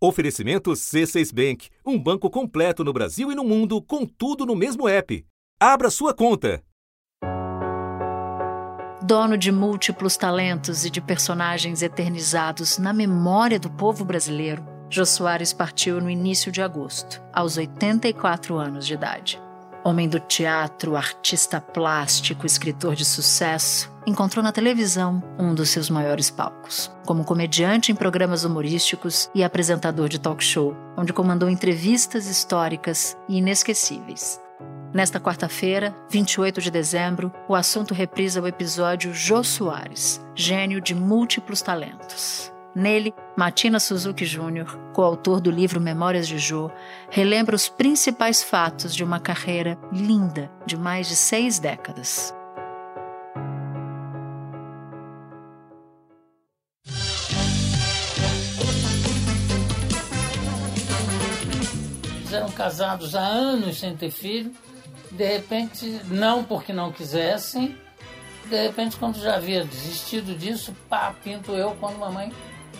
Oferecimento C6 Bank, um banco completo no Brasil e no mundo, com tudo no mesmo app. Abra sua conta. Dono de múltiplos talentos e de personagens eternizados na memória do povo brasileiro, Jô Soares partiu no início de agosto, aos 84 anos de idade. Homem do teatro, artista plástico, escritor de sucesso, encontrou na televisão um dos seus maiores palcos, como comediante em programas humorísticos e apresentador de talk show, onde comandou entrevistas históricas e inesquecíveis. Nesta quarta-feira, 28 de dezembro, o assunto reprisa o episódio Jô Soares, gênio de múltiplos talentos. Nele, Matina Suzuki Jr., coautor do livro Memórias de Jô, relembra os principais fatos de uma carreira linda de mais de seis décadas. Eram casados há anos sem ter filho, de repente, não porque não quisessem, de repente, quando já havia desistido disso, pá, pinto eu quando mamãe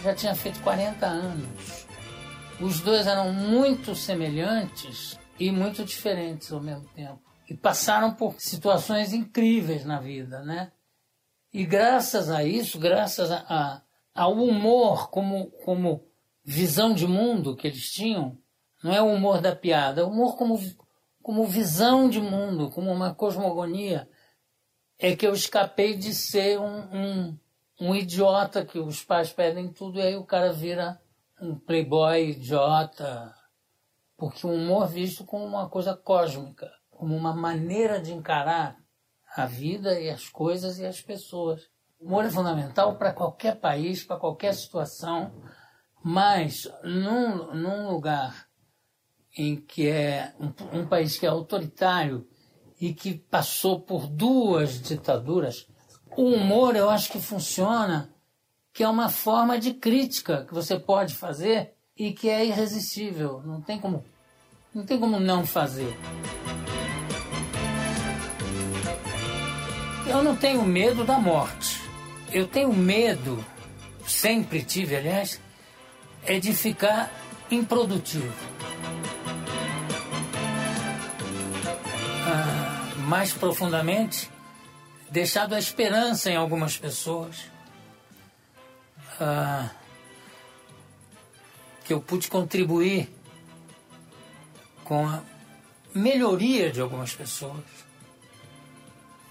já tinha feito 40 anos. Os dois eram muito semelhantes e muito diferentes ao mesmo tempo. E passaram por situações incríveis na vida, né? E graças a isso, graças a, a, ao humor como, como visão de mundo que eles tinham, não é o humor da piada, é o humor como, como visão de mundo, como uma cosmogonia, é que eu escapei de ser um, um um idiota que os pais pedem tudo e aí o cara vira um playboy idiota. Porque o humor visto como uma coisa cósmica, como uma maneira de encarar a vida e as coisas e as pessoas. O humor é fundamental para qualquer país, para qualquer situação, mas num, num lugar em que é um, um país que é autoritário e que passou por duas ditaduras, o humor eu acho que funciona, que é uma forma de crítica que você pode fazer e que é irresistível. Não tem como, não tem como não fazer. Eu não tenho medo da morte. Eu tenho medo, sempre tive, aliás, é de ficar improdutivo. Ah, mais profundamente, deixado a esperança em algumas pessoas. Ah, que eu pude contribuir com a melhoria de algumas pessoas.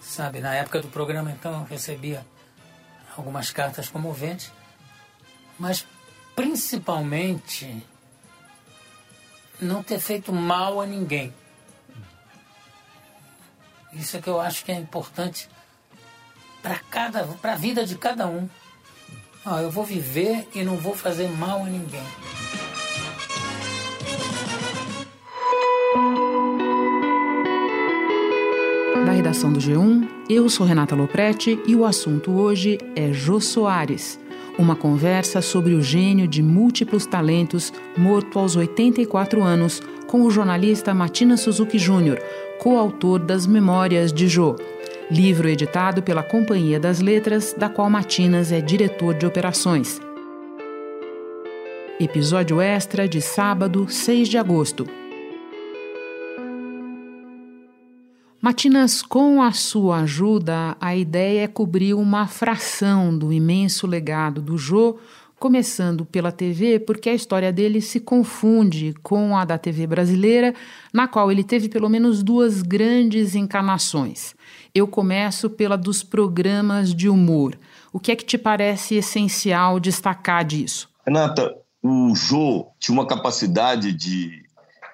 Sabe, na época do programa, então, eu recebia algumas cartas comoventes, mas principalmente não ter feito mal a ninguém. Isso é que eu acho que é importante para cada para a vida de cada um. Eu vou viver e não vou fazer mal a ninguém. Da redação do G1, eu sou Renata Loprete e o assunto hoje é Jô Soares. Uma conversa sobre o gênio de múltiplos talentos morto aos 84 anos com o jornalista Matina Suzuki Jr., coautor das Memórias de Jô livro editado pela Companhia das Letras, da qual Matinas é diretor de operações. Episódio extra de sábado, 6 de agosto. Matinas, com a sua ajuda, a ideia é cobrir uma fração do imenso legado do Jô, começando pela TV, porque a história dele se confunde com a da TV brasileira, na qual ele teve pelo menos duas grandes encarnações. Eu começo pela dos programas de humor. O que é que te parece essencial destacar disso? Renata, o Jô tinha uma capacidade de,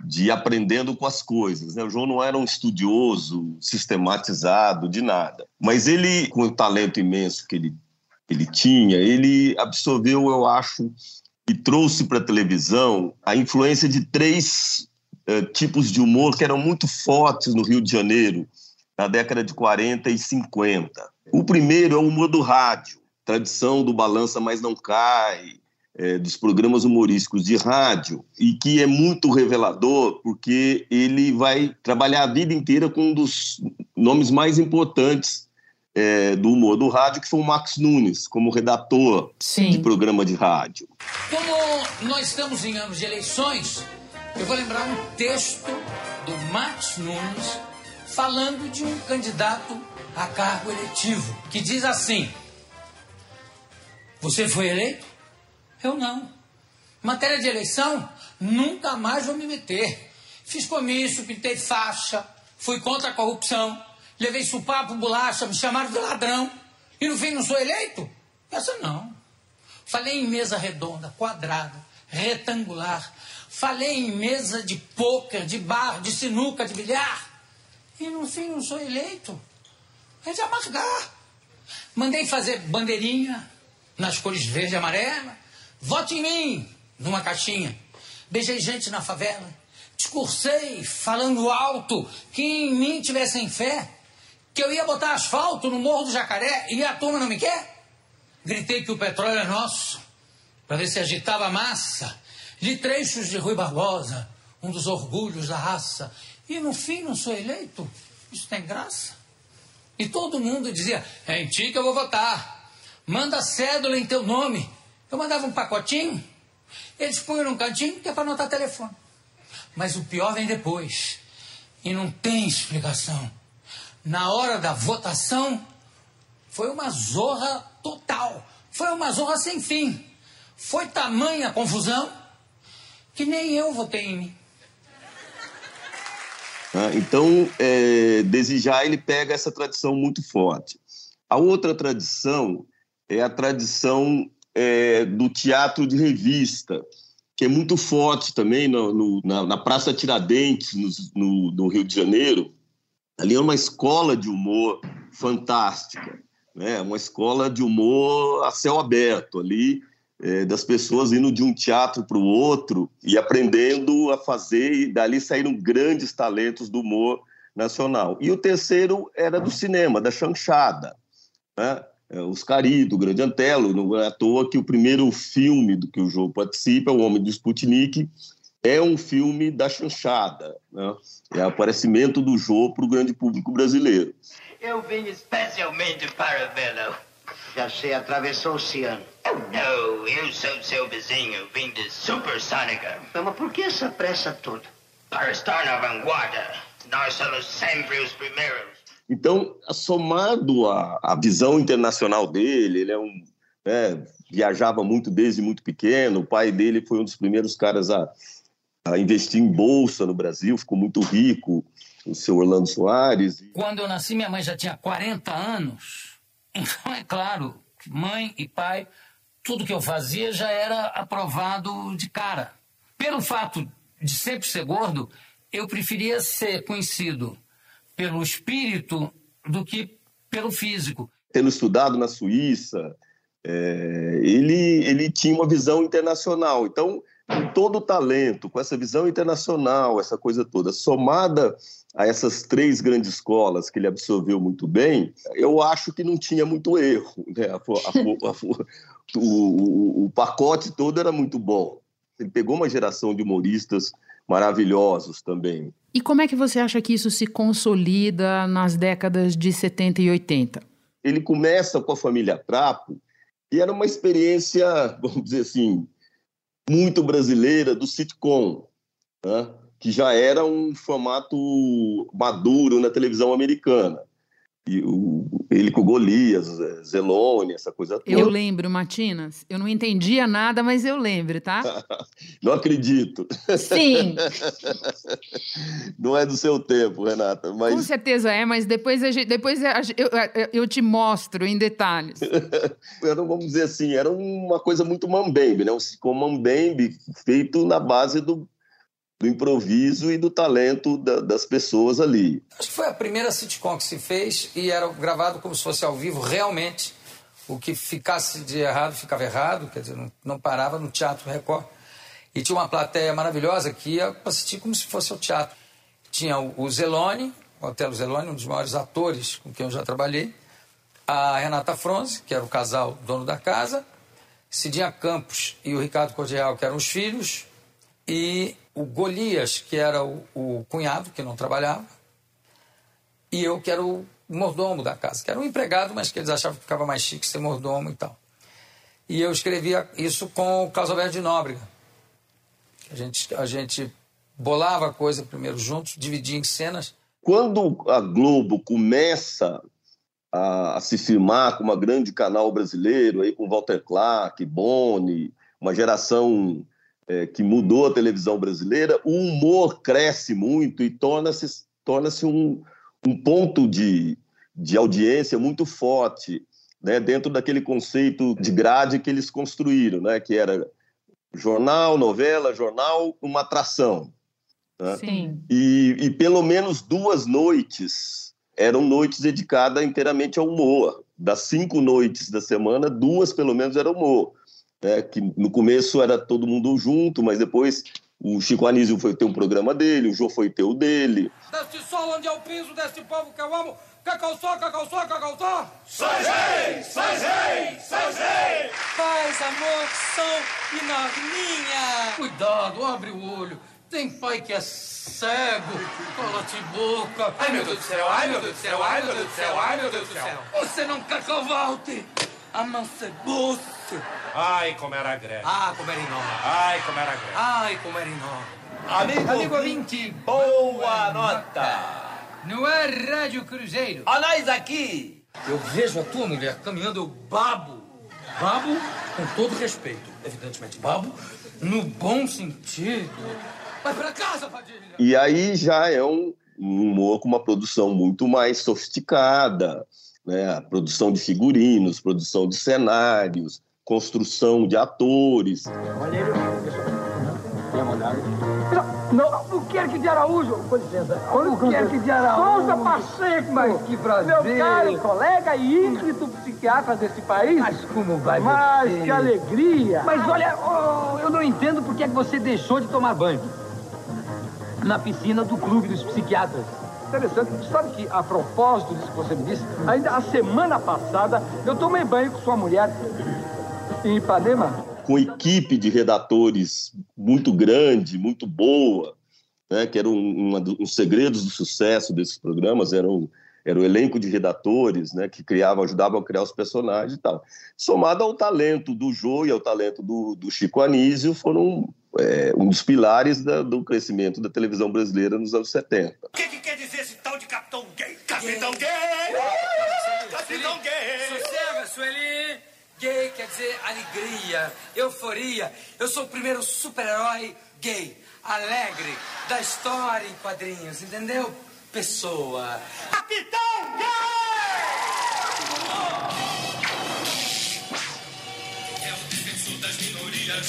de ir aprendendo com as coisas. Né? O Jô não era um estudioso, sistematizado, de nada. Mas ele, com o talento imenso que ele, ele tinha, ele absorveu, eu acho, e trouxe para a televisão a influência de três uh, tipos de humor que eram muito fortes no Rio de Janeiro na década de 40 e 50. O primeiro é o humor do rádio, tradição do Balança Mas Não Cai, é, dos programas humorísticos de rádio, e que é muito revelador, porque ele vai trabalhar a vida inteira com um dos nomes mais importantes é, do humor do rádio, que foi o Max Nunes, como redator Sim. de programa de rádio. Como nós estamos em anos de eleições, eu vou lembrar um texto do Max Nunes falando de um candidato a cargo eletivo, que diz assim: Você foi eleito? Eu não. Matéria de eleição, nunca mais vou me meter. Fiz comício, pintei faixa, fui contra a corrupção, levei supapo, bolacha, me chamaram de ladrão. E no fim não sou eleito? Essa não. Falei em mesa redonda, quadrada, retangular. Falei em mesa de pôquer, de bar, de sinuca, de bilhar. E no fim não sou eleito. É de amargar. Mandei fazer bandeirinha nas cores verde e amarela. Vote em mim, numa caixinha. Beijei gente na favela. Discursei, falando alto, que em mim tivessem fé. Que eu ia botar asfalto no Morro do Jacaré e a turma não me quer. Gritei que o petróleo é nosso, para ver se agitava a massa. Li trechos de Rui Barbosa, um dos orgulhos da raça. E no fim não sou eleito? Isso tem graça? E todo mundo dizia: é em ti que eu vou votar. Manda cédula em teu nome. Eu mandava um pacotinho, eles punham num cantinho que é para anotar telefone. Mas o pior vem depois. E não tem explicação. Na hora da votação, foi uma zorra total. Foi uma zorra sem fim. Foi tamanha confusão que nem eu votei em mim. Ah, Então, é, desde já ele pega essa tradição muito forte. A outra tradição é a tradição é, do teatro de revista, que é muito forte também no, no, na, na, Praça Tiradentes, no, no, Rio de Janeiro. Ali é uma escola de humor fantástica, né? uma escola de humor a céu aberto ali, é, das pessoas indo de um teatro para o outro e aprendendo a fazer, e dali saíram grandes talentos do humor nacional. E o terceiro era do cinema, da chanchada. Né? Os Cari, do Grande Antelo, não é à toa que o primeiro filme do que o jogo participa, O Homem do Sputnik, é um filme da chanchada. Né? É o aparecimento do jogo para o grande público brasileiro. Eu vim especialmente para vê-lo. Já sei, atravessou o oceano. Não, eu sou seu vizinho, vim de Supersônica. Mas por que essa pressa toda? Para estar na vanguarda. Nós somos sempre os primeiros. Então, somado à, à visão internacional dele, ele é um, né, viajava muito desde muito pequeno. O pai dele foi um dos primeiros caras a, a investir em bolsa no Brasil, ficou muito rico, o seu Orlando Soares. Quando eu nasci, minha mãe já tinha 40 anos. Então, é claro, mãe e pai, tudo que eu fazia já era aprovado de cara. Pelo fato de sempre ser gordo, eu preferia ser conhecido pelo espírito do que pelo físico. Tendo estudado na Suíça, é, ele, ele tinha uma visão internacional. Então, com todo o talento, com essa visão internacional, essa coisa toda, somada a essas três grandes escolas que ele absorveu muito bem, eu acho que não tinha muito erro. Né? A, a, a, o, o, o pacote todo era muito bom. Ele pegou uma geração de humoristas maravilhosos também. E como é que você acha que isso se consolida nas décadas de 70 e 80? Ele começa com a família Trapo, e era uma experiência, vamos dizer assim, muito brasileira do sitcom, né? que já era um formato maduro na televisão americana. E o, ele com Golias, Zelone, essa coisa toda. Eu lembro, Matinas. Eu não entendia nada, mas eu lembro, tá? não acredito. Sim. não é do seu tempo, Renata. Mas... Com certeza é, mas depois, a gente, depois a, eu, eu te mostro em detalhes. era, vamos dizer assim, era uma coisa muito mambembe, né? Um sitcom mambembe feito na base do do improviso e do talento da, das pessoas ali. Acho que foi a primeira sitcom que se fez e era gravado como se fosse ao vivo, realmente. O que ficasse de errado ficava errado, quer dizer, não, não parava no Teatro Record. E tinha uma plateia maravilhosa que ia assistir como se fosse o teatro. Tinha o Zelone, o Otelo Zelone, um dos maiores atores com quem eu já trabalhei, a Renata Fronze, que era o casal dono da casa, Cidinha Campos e o Ricardo Cordial, que eram os filhos, e o Golias, que era o, o, cunhado, que não trabalhava, e eu, que era o mordomo da casa, que era um empregado, mas que eles achavam que ficava mais chique ser mordomo e tal. E eu escrevia isso com o Carlos Alberto de Nóbrega. A gente, a gente bolava a coisa primeiro juntos, dividia em cenas. Quando a Globo começa a, a se firmar como uma grande canal brasileiro, aí com Walter Clark, Boni, uma geração é, que mudou a televisão brasileira, o humor cresce muito e torna-se torna um, um ponto de, de audiência muito forte né, dentro daquele conceito de grade que eles construíram, né, que era jornal, novela, jornal, uma atração. Né? Sim. E, e pelo menos duas noites eram noites dedicadas inteiramente ao humor. Das cinco noites da semana, duas pelo menos eram humor. Né? Que no começo era todo mundo junto, mas depois o Chico Anísio foi ter um programa dele, o Jô foi ter o dele. Deste sol onde é o piso deste povo que eu amo, cacau só, cacau só, cacau só. Sois rei, sois rei, sois rei. Paz, amor, são e norminha. Cuidado, abre o olho. Tem pai que é cego. Cola-te boca. Ai, meu Deus do céu, ai, meu Deus do céu, ai, meu Deus do céu, ai, meu Deus do céu. Você não quer que eu volte? Amancebou-se. Ai, como era grande. Ah, como era enorme. Ai, como era grande. Ai, como era enorme. Amigo, Amigo ouvinte, boa nota. Não é Rádio Cruzeiro. A nós aqui. Eu vejo a tua mulher caminhando, eu babo. Babo com todo respeito. Evidentemente, babo no bom sentido. Vai pra casa, Padilha. E aí já é um, um humor com uma produção muito mais sofisticada, né? A produção de figurinos, produção de cenários, construção de atores. Não, o Querque de Araújo. Com licença. O Querque de Araújo. Souza Pacheco. Mas que prazer. Meu caro colega e ínclito psiquiatra desse país. Mas como vai Mas você? que alegria. Mas olha, oh, eu não entendo por que é que você deixou de tomar banho. Na piscina do clube dos psiquiatras. Interessante. Sabe que, a propósito disso que você me disse, ainda a semana passada eu tomei banho com sua mulher em Ipanema com equipe de redatores muito grande, muito boa, né, que era um, um, um segredos do sucesso desses programas, era, um, era o elenco de redatores né, que criavam, ajudavam a criar os personagens e tal. Somado ao talento do Jô e ao talento do, do Chico Anísio, foram é, um dos pilares da, do crescimento da televisão brasileira nos anos 70. O que, que quer dizer esse tal de Capitão Gay? Capitão Gay! Capitão Gay! Sossega, Sueli. Gay quer dizer alegria, euforia. Eu sou o primeiro super-herói gay, alegre, da história em quadrinhos, entendeu? Pessoa. Capitão Gay! É o defensor das minorias,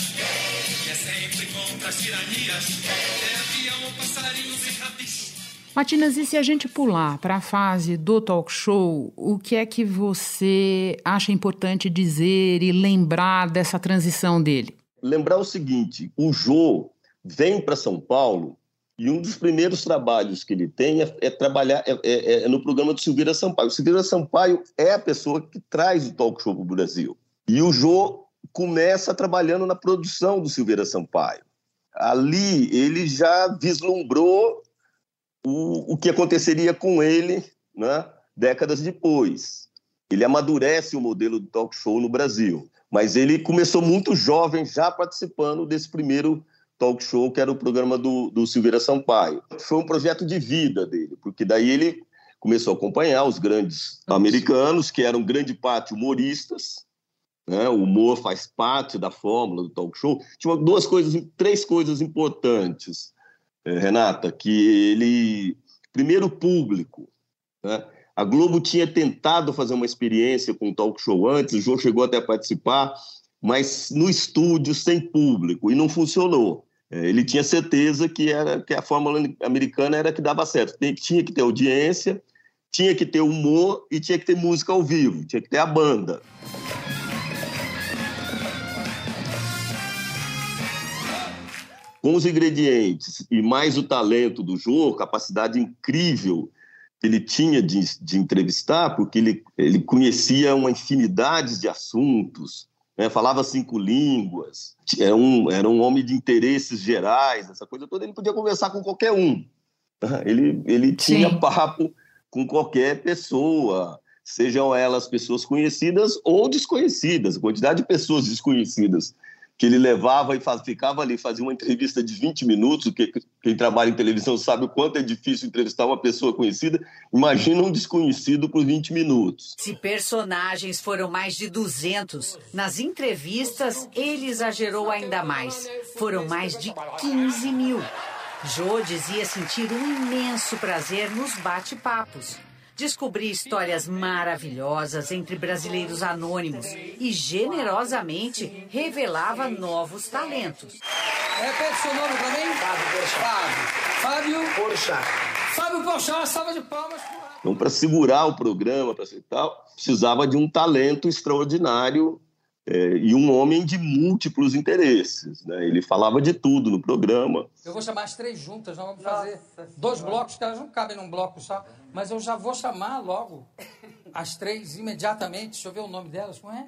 que é sempre contra as tiranias. É avião, passarinhos e rabicho. Matinas, e se a gente pular para a fase do talk show, o que é que você acha importante dizer e lembrar dessa transição dele? Lembrar o seguinte: o Jô vem para São Paulo e um dos primeiros trabalhos que ele tem é, é trabalhar é, é, é, no programa do Silveira Sampaio. O Silveira Sampaio é a pessoa que traz o talk show para o Brasil. E o Jô começa trabalhando na produção do Silveira Sampaio. Ali ele já vislumbrou o, o que aconteceria com ele né, décadas depois. Ele amadurece o modelo do talk show no Brasil, mas ele começou muito jovem, já participando desse primeiro talk show, que era o programa do, do Silveira Sampaio. Foi um projeto de vida dele, porque daí ele começou a acompanhar os grandes americanos, que eram grande parte humoristas, né? o humor faz parte da fórmula do talk show. Tinha duas coisas, três coisas importantes. Eh, Renata, que ele. Primeiro, público. Né? A Globo tinha tentado fazer uma experiência com o talk show antes, o João chegou até a participar, mas no estúdio, sem público, e não funcionou. Eh, ele tinha certeza que, era, que a fórmula americana era que dava certo. Tinha que ter audiência, tinha que ter humor e tinha que ter música ao vivo, tinha que ter a banda. Com os ingredientes e mais o talento do Jô, capacidade incrível que ele tinha de, de entrevistar, porque ele, ele conhecia uma infinidade de assuntos, né? falava cinco línguas, era um, era um homem de interesses gerais, essa coisa toda, ele podia conversar com qualquer um. Ele, ele tinha Sim. papo com qualquer pessoa, sejam elas pessoas conhecidas ou desconhecidas. A quantidade de pessoas desconhecidas que ele levava e faz, ficava ali, fazia uma entrevista de 20 minutos, que quem trabalha em televisão sabe o quanto é difícil entrevistar uma pessoa conhecida, imagina um desconhecido por 20 minutos. Se personagens foram mais de 200, nas entrevistas ele exagerou ainda mais. Foram mais de 15 mil. Jô dizia sentir um imenso prazer nos bate-papos descobri histórias maravilhosas entre brasileiros anônimos e generosamente revelava novos talentos. Repete seu nome para mim? Fábio Porchat. Fábio Porchat. Fábio Porchat, salva de palmas. Então, para segurar o programa, para tal, precisava de um talento extraordinário é, e um homem de múltiplos interesses. Né? Ele falava de tudo no programa. Eu vou chamar as três juntas, nós vamos fazer dois blocos, que elas não cabem num bloco só, mas eu já vou chamar logo as três imediatamente. Deixa eu ver o nome delas, como é?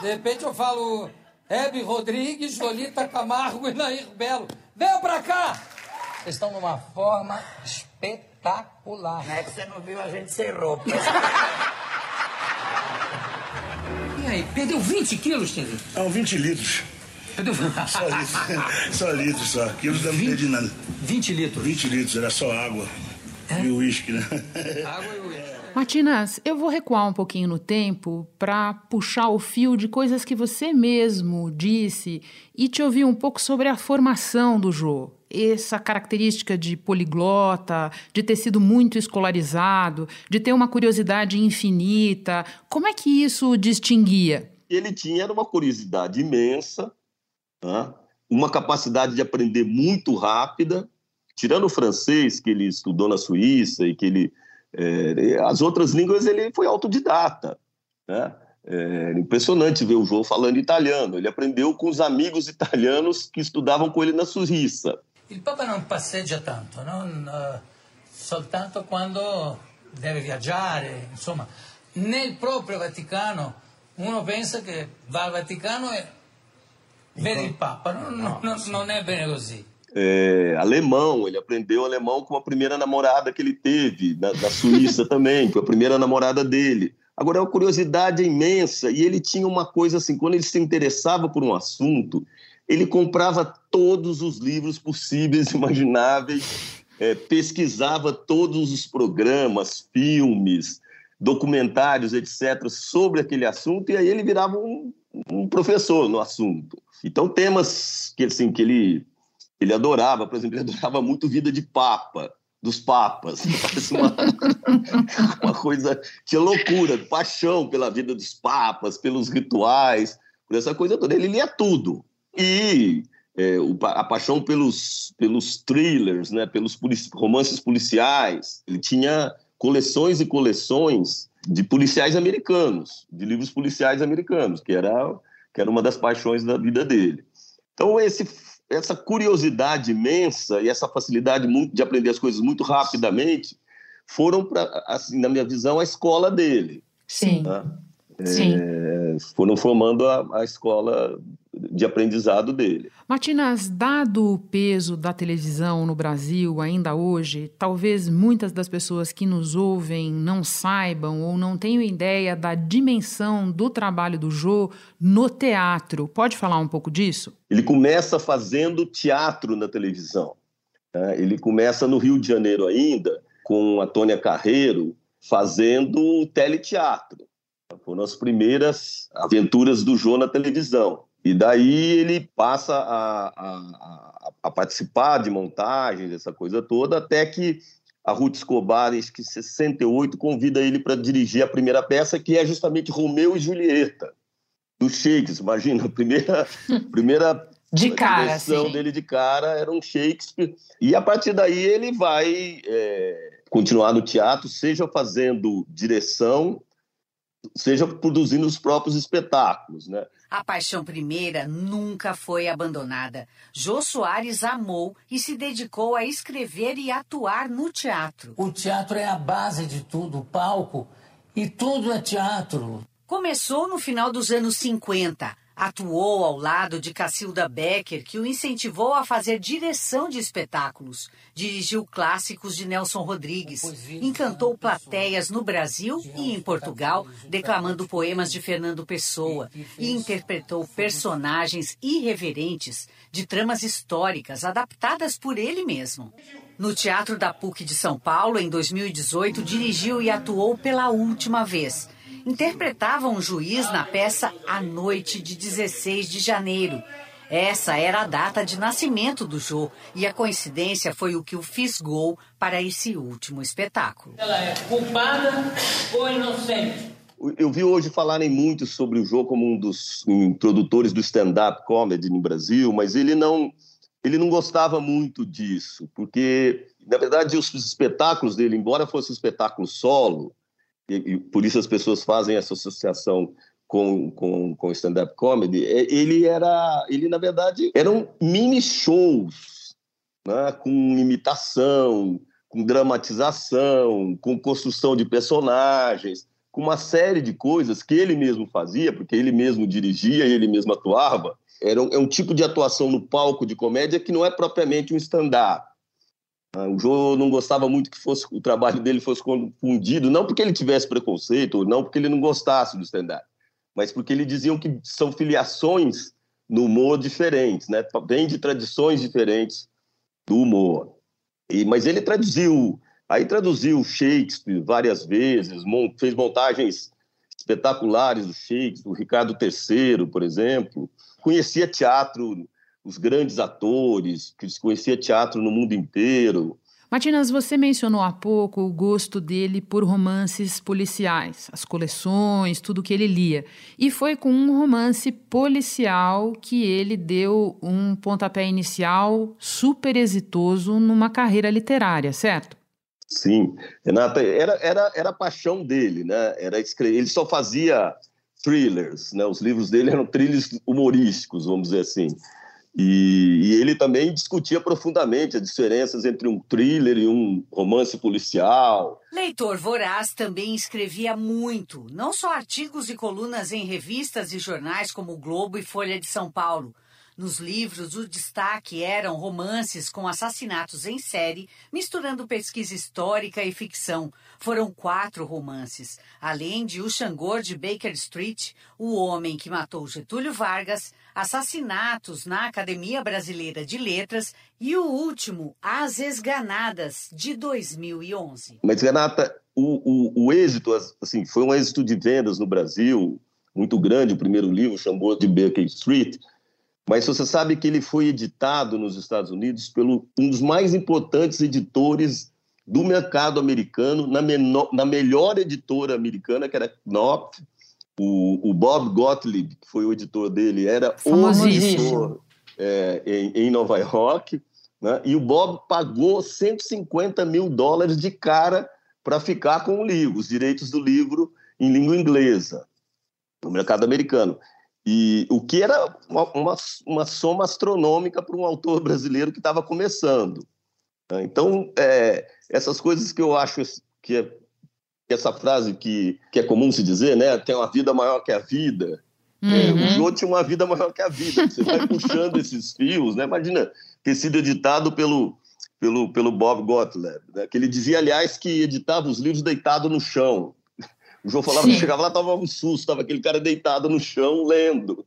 De repente eu falo Hebe Rodrigues, Lolita Camargo e Nair Belo. Venham pra cá! Vocês estão numa forma espetacular. Não é que você não viu a gente sem roupa. E aí, perdeu 20 quilos, Steve? Não, 20 litros. Perdeu Só litros. só litros, só. Quilos não perdi nada. 20 litros? 20 litros, era só água. E o uísque, né? Água e uísque. Matinas, eu vou recuar um pouquinho no tempo para puxar o fio de coisas que você mesmo disse e te ouvir um pouco sobre a formação do Jô. Essa característica de poliglota, de ter sido muito escolarizado, de ter uma curiosidade infinita. Como é que isso o distinguia? Ele tinha uma curiosidade imensa, né? uma capacidade de aprender muito rápida, tirando o francês que ele estudou na Suíça e que ele é, as outras línguas ele foi autodidata, né? É impressionante ver o João falando italiano. Ele aprendeu com os amigos italianos que estudavam com ele na Suíça. Il Papa non passeggia tanto, non, uh, soltanto quando deve viaggiare, insomma. Nel proprio Vaticano uno pensa che va al Vaticano e vede il Papa, non, non, non è bene così. É, alemão, ele aprendeu alemão com a primeira namorada que ele teve, na, na Suíça também, foi a primeira namorada dele. Agora, é uma curiosidade imensa, e ele tinha uma coisa assim, quando ele se interessava por um assunto, ele comprava todos os livros possíveis e imagináveis, é, pesquisava todos os programas, filmes, documentários, etc., sobre aquele assunto, e aí ele virava um, um professor no assunto. Então, temas que, assim, que ele ele adorava, por exemplo, ele adorava muito vida de papa, dos papas. Uma, uma coisa, tinha loucura, paixão pela vida dos papas, pelos rituais, por essa coisa toda. Ele lia tudo. E é, a paixão pelos, pelos thrillers, né, pelos polici romances policiais. Ele tinha coleções e coleções de policiais americanos, de livros policiais americanos, que era, que era uma das paixões da vida dele. Então, esse essa curiosidade imensa e essa facilidade de aprender as coisas muito rapidamente foram, para, assim, na minha visão, a escola dele. Sim. Né? Sim. É, foram formando a, a escola de aprendizado dele. Matinas, dado o peso da televisão no Brasil ainda hoje, talvez muitas das pessoas que nos ouvem não saibam ou não tenham ideia da dimensão do trabalho do Jô no teatro. Pode falar um pouco disso? Ele começa fazendo teatro na televisão. Né? Ele começa no Rio de Janeiro ainda, com a Tônia Carreiro, fazendo teleteatro. Foram as primeiras aventuras do Jô na televisão. E daí ele passa a, a, a, participar de montagens, essa coisa toda, até que a Ruth Escobar, em 68, convida ele para dirigir a primeira peça, que é justamente Romeu e Julieta, do Shakespeare. Imagina, a primeira, primeira de cara, versão dele de cara era um Shakespeare. E a partir daí ele vai é, continuar no teatro, seja fazendo direção, seja produzindo os próprios espetáculos, né? A paixão primeira nunca foi abandonada. Jô Soares amou e se dedicou a escrever e atuar no teatro. O teatro é a base de tudo, o palco, e tudo é teatro. Começou no final dos anos 50. Atuou ao lado de Cacilda Becker, que o incentivou a fazer direção de espetáculos. Dirigiu clássicos de Nelson Rodrigues. Encantou plateias no Brasil e em Portugal, declamando poemas de Fernando Pessoa. E interpretou personagens irreverentes de tramas históricas adaptadas por ele mesmo. No Teatro da PUC de São Paulo, em 2018, dirigiu e atuou pela última vez. Interpretava um juiz na peça A Noite de 16 de janeiro. Essa era a data de nascimento do Jô e a coincidência foi o que o fisgou para esse último espetáculo. Ela é culpada ou inocente? Eu vi hoje falarem muito sobre o Jô como um dos introdutores do stand-up comedy no Brasil, mas ele não ele não gostava muito disso, porque, na verdade, os espetáculos dele, embora fosse um espetáculo solo, e, e por isso as pessoas fazem essa associação com, com, com stand-up comedy, ele era, ele, na verdade, eram mini shows, né, com imitação, com dramatização, com construção de personagens, com uma série de coisas que ele mesmo fazia, porque ele mesmo dirigia e ele mesmo atuava, era um, é um tipo de atuação no palco de comédia que não é propriamente um stand-up. Ah, o Joe não gostava muito que fosse o trabalho dele fosse confundido, não porque ele tivesse preconceito, não porque ele não gostasse do stand-up, mas porque ele diziam que são filiações no humor diferentes, né? Vem de tradições diferentes do humor. E, mas ele traduziu, aí traduziu Shakespeare várias vezes, fez montagens espetaculares do Shakespeare, do Ricardo III, por exemplo conhecia teatro, os grandes atores, que conhecia teatro no mundo inteiro. Matinas, você mencionou há pouco o gosto dele por romances policiais, as coleções, tudo que ele lia. E foi com um romance policial que ele deu um pontapé inicial super exitoso numa carreira literária, certo? Sim, Renata, era, era, era a paixão dele, né? Era escrever. Ele só fazia thrillers, né? Os livros dele eram thrillers humorísticos, vamos dizer assim. E, e, ele também discutia profundamente as diferenças entre um thriller e um romance policial. Leitor voraz também escrevia muito, não só artigos e colunas em revistas e jornais como o Globo e Folha de São Paulo, nos livros, o destaque eram romances com assassinatos em série, misturando pesquisa histórica e ficção. Foram quatro romances, além de O Xangor de Baker Street, O Homem que Matou Getúlio Vargas, Assassinatos na Academia Brasileira de Letras e o último, As Esganadas, de 2011. Mas, Renata, o, o, o êxito assim, foi um êxito de vendas no Brasil muito grande, o primeiro livro, Xangor de Baker Street, mas você sabe que ele foi editado nos Estados Unidos pelo um dos mais importantes editores do mercado americano, na, menor, na melhor editora americana, que era Knopf, o, o, Bob Gottlieb, que foi o editor dele, era o editor é, em, em, Nova York, né? e o Bob pagou 150 mil dólares de cara para ficar com o livro, os direitos do livro em língua inglesa, no mercado americano. E o que era uma, uma, uma soma astronômica para um autor brasileiro que estava começando. Né? Então, é, essas coisas que eu acho que, é, essa frase que, que é comum se dizer, né? Tem uma vida maior que a vida. Uhum. É, o Jô tinha uma vida maior que a vida. Você vai puxando esses fios, né? Imagina ter sido editado pelo, pelo, pelo Bob Gottlieb, né? que ele dizia, aliás, que editava os livros deitado no chão. O João falava Sim. que chegava lá, tava um susto, tava aquele cara deitado no chão lendo.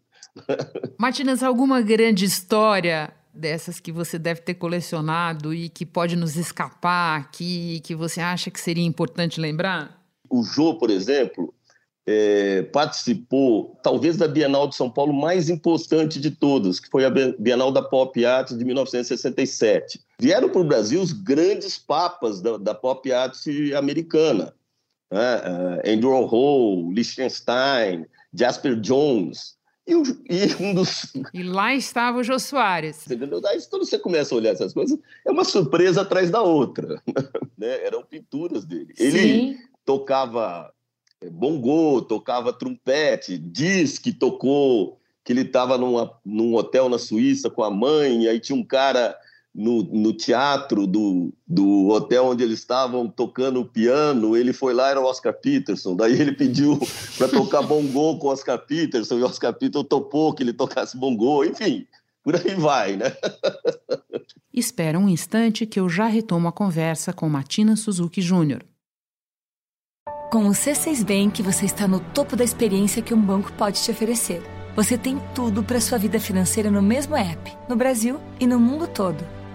Martinas, alguma grande história dessas que você deve ter colecionado e que pode nos escapar aqui, que você acha que seria importante lembrar? O Jô, por exemplo, é, participou, talvez, da Bienal de São Paulo mais importante de todas, que foi a Bienal da Pop Art de 1967. Vieram para o Brasil os grandes papas da, da pop art americana né? uh, Andrew Hall, Liechtenstein, Jasper Jones. E, o, e, um dos. E lá estava o Jô Soares. Entendeu? Daí, quando você começa a olhar essas coisas, é uma surpresa atrás da outra. né? Eram pinturas dele. Ele Sim. tocava é, bongô, tocava trompete, diz que tocou, que ele estava num hotel na Suíça com a mãe, e aí tinha um cara no, no teatro do, do hotel onde eles estavam tocando piano, ele foi lá, era o Oscar Peterson. Daí ele pediu para tocar bongô com o Oscar Peterson, e o Oscar Peterson topou que ele tocasse bongô, enfim, por aí vai, né? Espera um instante que eu já retomo a conversa com Matina Suzuki Júnior. Com o C6 Bank, você está no topo da experiência que um banco pode te oferecer. Você tem tudo para sua vida financeira no mesmo app, no Brasil e no mundo todo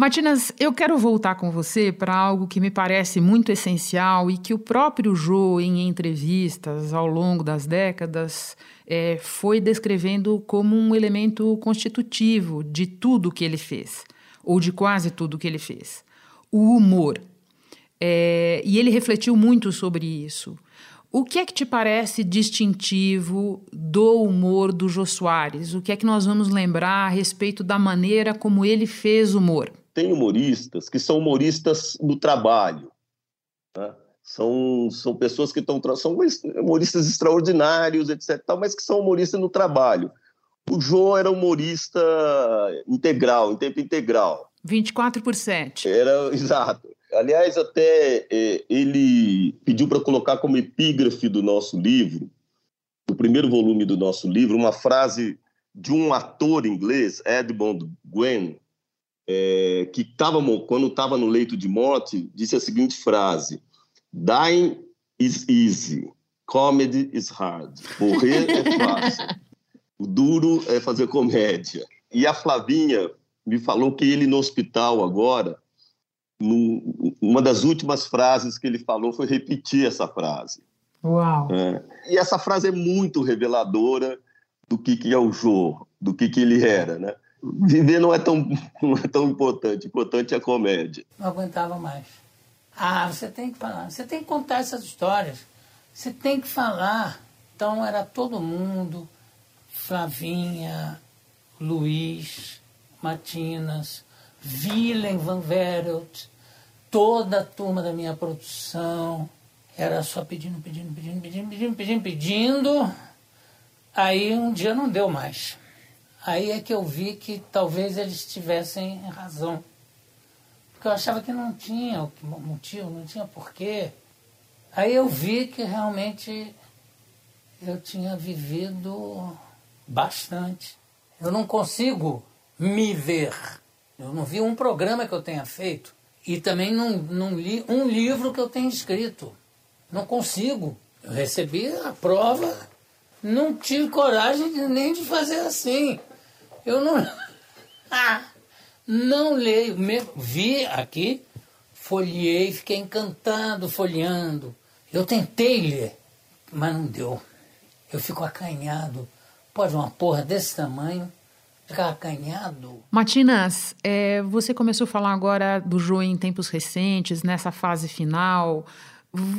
Matinas, eu quero voltar com você para algo que me parece muito essencial e que o próprio Jô, em entrevistas ao longo das décadas, é, foi descrevendo como um elemento constitutivo de tudo que ele fez, ou de quase tudo que ele fez: o humor. É, e ele refletiu muito sobre isso. O que é que te parece distintivo do humor do Jô Soares? O que é que nós vamos lembrar a respeito da maneira como ele fez humor? Tem humoristas que são humoristas no trabalho. Né? São, são pessoas que estão. São humoristas extraordinários, etc., mas que são humoristas no trabalho. O Jô era humorista integral, em tempo integral. 24 por 7. Era, exato. Aliás, até é, ele pediu para colocar como epígrafe do nosso livro, do primeiro volume do nosso livro, uma frase de um ator inglês, Edmund Gwen, é, que tava, quando estava no leito de morte, disse a seguinte frase: Dying is easy, comedy is hard. Morrer é fácil, o duro é fazer comédia. E a Flavinha me falou que ele no hospital agora, no, uma das últimas frases que ele falou foi repetir essa frase. Uau! É. E essa frase é muito reveladora do que, que é o Jô, do que, que ele era, né? Viver não é tão, não é tão importante. Importante é a comédia. Não aguentava mais. Ah, você tem que falar, você tem que contar essas histórias. Você tem que falar. Então era todo mundo, Flavinha, Luiz, Matinas, Willem Van Verelt, toda a turma da minha produção. Era só pedindo, pedindo, pedindo, pedindo, pedindo, pedindo, pedindo. Aí um dia não deu mais. Aí é que eu vi que talvez eles tivessem razão. Porque eu achava que não tinha motivo, não tinha porquê. Aí eu vi que realmente eu tinha vivido bastante. Eu não consigo me ver. Eu não vi um programa que eu tenha feito. E também não, não li um livro que eu tenha escrito. Não consigo. Eu recebi a prova, não tive coragem nem de fazer assim. Eu não. Ah, não leio. Mesmo, vi aqui, folhei, fiquei encantado folheando. Eu tentei ler, mas não deu. Eu fico acanhado. Pode uma porra desse tamanho ficar acanhado. Matinas, é, você começou a falar agora do Jô em tempos recentes, nessa fase final.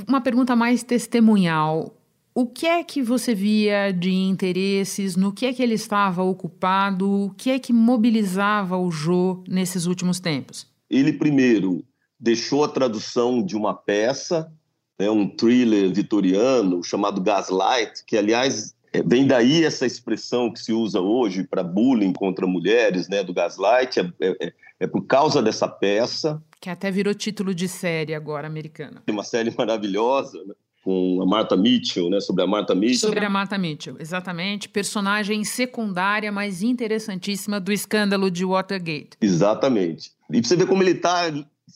Uma pergunta mais testemunhal. O que é que você via de interesses? No que é que ele estava ocupado? O que é que mobilizava o Jô nesses últimos tempos? Ele primeiro deixou a tradução de uma peça, né, um thriller vitoriano chamado Gaslight, que aliás é, vem daí essa expressão que se usa hoje para bullying contra mulheres, né, do gaslight, é, é, é, por causa dessa peça. Que até virou título de série agora americana. Uma série maravilhosa, né? Com a Martha Mitchell, né? Sobre a Martha Mitchell. Sobre a Martha Mitchell, exatamente. Personagem secundária, mas interessantíssima do escândalo de Watergate. Exatamente. E você vê como ele está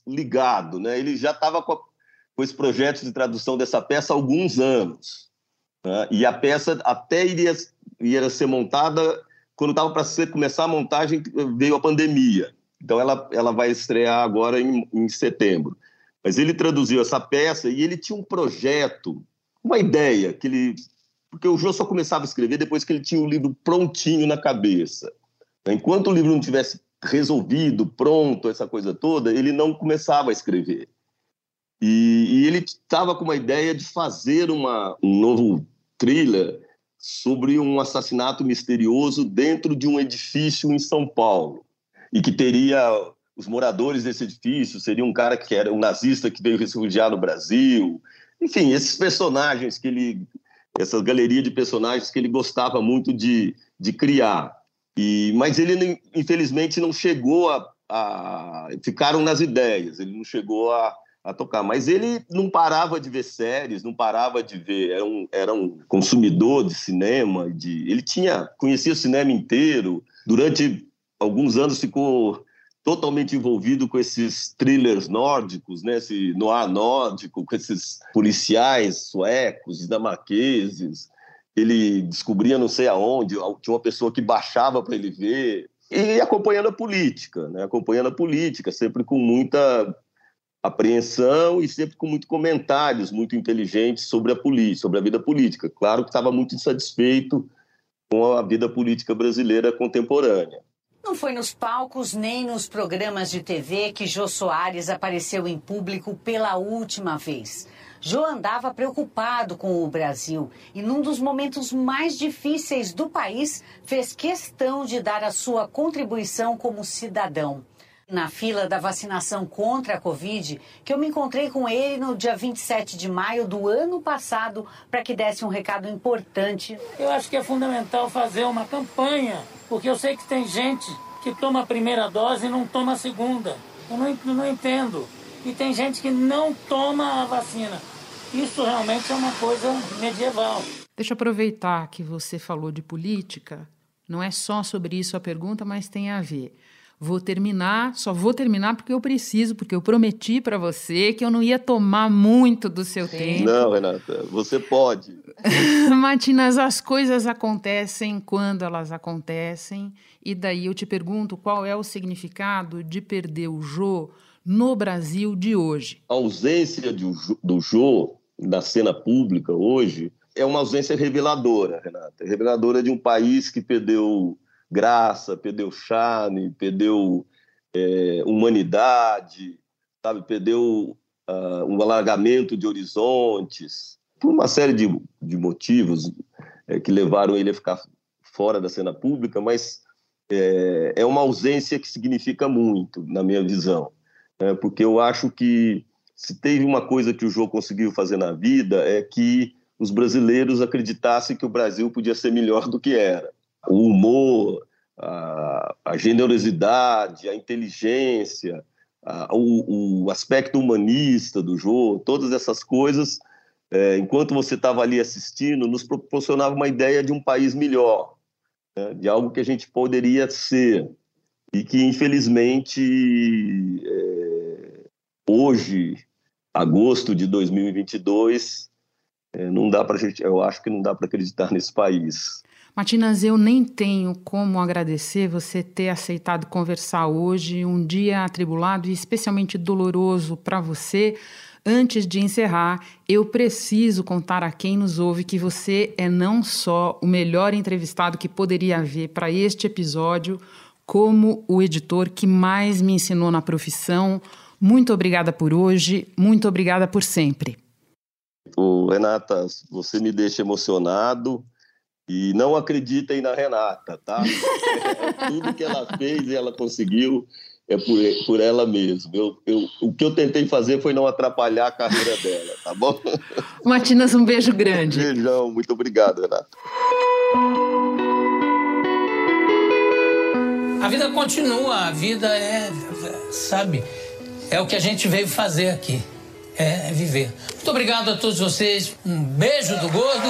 ligado, né? Ele já estava com, com esse projeto de tradução dessa peça há alguns anos. Né? E a peça até iria, iria ser montada quando estava para começar a montagem veio a pandemia. Então ela, ela vai estrear agora em, em setembro. Mas ele traduziu essa peça e ele tinha um projeto, uma ideia, que ele. Porque o Jô só começava a escrever depois que ele tinha o livro prontinho na cabeça. Enquanto o livro não tivesse resolvido, pronto, essa coisa toda, ele não começava a escrever. E, e ele estava com uma ideia de fazer uma, um novo thriller sobre um assassinato misterioso dentro de um edifício em São Paulo e que teria os moradores desse edifício seria um cara que era um nazista que veio refugiar no Brasil, enfim, esses personagens que ele, essa galeria de personagens que ele gostava muito de, de criar. E, mas ele infelizmente não chegou a, a ficaram nas ideias, ele não chegou a a tocar. Mas ele não parava de ver séries, não parava de ver. Era um, era um consumidor de cinema. De, ele tinha conhecia o cinema inteiro. Durante alguns anos ficou totalmente envolvido com esses thrillers nórdicos, né? Esse noir nórdico, com esses policiais suecos, dinamarqueses. Ele descobria não sei aonde, tinha uma pessoa que baixava para ele ver. E acompanhando a política, né? acompanhando a política, sempre com muita apreensão e sempre com muitos comentários muito inteligentes sobre a política, sobre a vida política. Claro que estava muito insatisfeito com a vida política brasileira contemporânea. Não foi nos palcos nem nos programas de TV que Jô Soares apareceu em público pela última vez. Jô andava preocupado com o Brasil e, num dos momentos mais difíceis do país, fez questão de dar a sua contribuição como cidadão na fila da vacinação contra a Covid, que eu me encontrei com ele no dia 27 de maio do ano passado para que desse um recado importante. Eu acho que é fundamental fazer uma campanha, porque eu sei que tem gente que toma a primeira dose e não toma a segunda. Eu não, não entendo. E tem gente que não toma a vacina. Isso realmente é uma coisa medieval. Deixa eu aproveitar que você falou de política. Não é só sobre isso a pergunta, mas tem a ver. Vou terminar, só vou terminar porque eu preciso, porque eu prometi para você que eu não ia tomar muito do seu Sim. tempo. Não, Renata, você pode. Matinas, as coisas acontecem quando elas acontecem, e daí eu te pergunto qual é o significado de perder o Jô no Brasil de hoje. A ausência de, do Jô na cena pública hoje é uma ausência reveladora, Renata. Reveladora de um país que perdeu graça, perdeu charme, perdeu é, humanidade, sabe? Perdeu uh, um alargamento de horizontes, por uma série de, de motivos é, que levaram ele a ficar fora da cena pública, mas é, é uma ausência que significa muito, na minha visão, né? porque eu acho que se teve uma coisa que o João conseguiu fazer na vida é que os brasileiros acreditassem que o Brasil podia ser melhor do que era o humor, a, a generosidade, a inteligência, a, o, o, aspecto humanista do jogo, todas essas coisas, é, enquanto você estava ali assistindo, nos proporcionava uma ideia de um país melhor, né, de algo que a gente poderia ser e que infelizmente é, hoje, agosto de 2022, é, não dá para gente, eu acho que não dá para acreditar nesse país. Matinas, eu nem tenho como agradecer você ter aceitado conversar hoje, um dia atribulado e especialmente doloroso para você. Antes de encerrar, eu preciso contar a quem nos ouve que você é não só o melhor entrevistado que poderia haver para este episódio, como o editor que mais me ensinou na profissão. Muito obrigada por hoje, muito obrigada por sempre. Renata, você me deixa emocionado. E não acreditem na Renata, tá? É, tudo que ela fez e ela conseguiu é por, por ela mesma. Eu, eu, o que eu tentei fazer foi não atrapalhar a carreira dela, tá bom? Matinas, um beijo grande. Beijão, muito obrigado, Renata. A vida continua, a vida é, sabe, é o que a gente veio fazer aqui, é, é viver. Muito obrigado a todos vocês, um beijo do gordo.